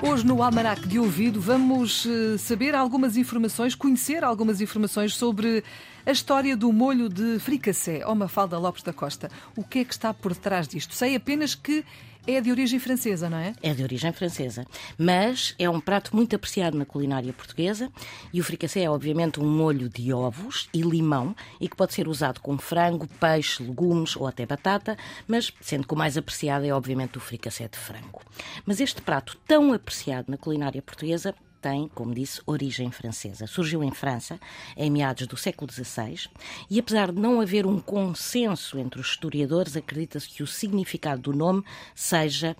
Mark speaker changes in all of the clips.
Speaker 1: Hoje no Almanac de Ouvido vamos eh, saber algumas informações, conhecer algumas informações sobre a história do molho de fricassé. Oh, Mafalda Lopes da Costa, o que é que está por trás disto? Sei apenas que é de origem francesa, não é?
Speaker 2: É de origem francesa, mas é um prato muito apreciado na culinária portuguesa e o fricassé é obviamente um molho de ovos e limão e que pode ser usado com frango, peixe, legumes ou até batata, mas sendo que o mais apreciado é obviamente o fricassé de frango. Mas este prato tão apreciado na culinária portuguesa tem, como disse, origem francesa. Surgiu em França em meados do século XVI e, apesar de não haver um consenso entre os historiadores, acredita-se que o significado do nome seja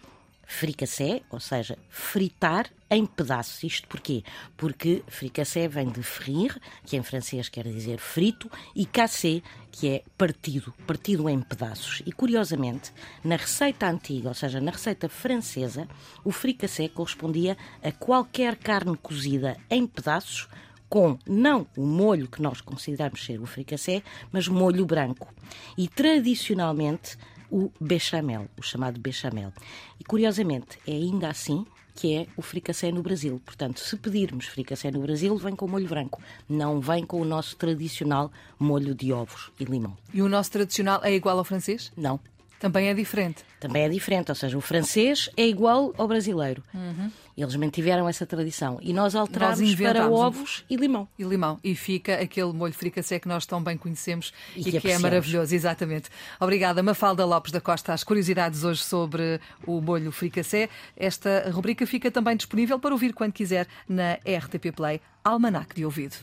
Speaker 2: fricassé, ou seja, fritar em pedaços. Isto porquê? Porque fricassé vem de frire, que em francês quer dizer frito, e cassé, que é partido, partido em pedaços. E curiosamente, na receita antiga, ou seja, na receita francesa, o fricassé correspondia a qualquer carne cozida em pedaços com não o molho que nós consideramos ser o fricassé, mas molho branco. E tradicionalmente o bechamel, o chamado bechamel. E curiosamente, é ainda assim que é o fricassé no Brasil. Portanto, se pedirmos fricassé no Brasil, vem com molho branco, não vem com o nosso tradicional molho de ovos e limão.
Speaker 1: E o nosso tradicional é igual ao francês?
Speaker 2: Não.
Speaker 1: Também é diferente.
Speaker 2: Também é diferente, ou seja, o francês é igual ao brasileiro.
Speaker 1: Uhum.
Speaker 2: Eles mantiveram essa tradição e nós alterámos para ovos e limão.
Speaker 1: E limão. E fica aquele molho fricassé que nós tão bem conhecemos e,
Speaker 2: e que,
Speaker 1: que é maravilhoso, exatamente. Obrigada, Mafalda Lopes da Costa. As curiosidades hoje sobre o molho fricassé. Esta rubrica fica também disponível para ouvir quando quiser na RTP Play Almanac de Ouvido.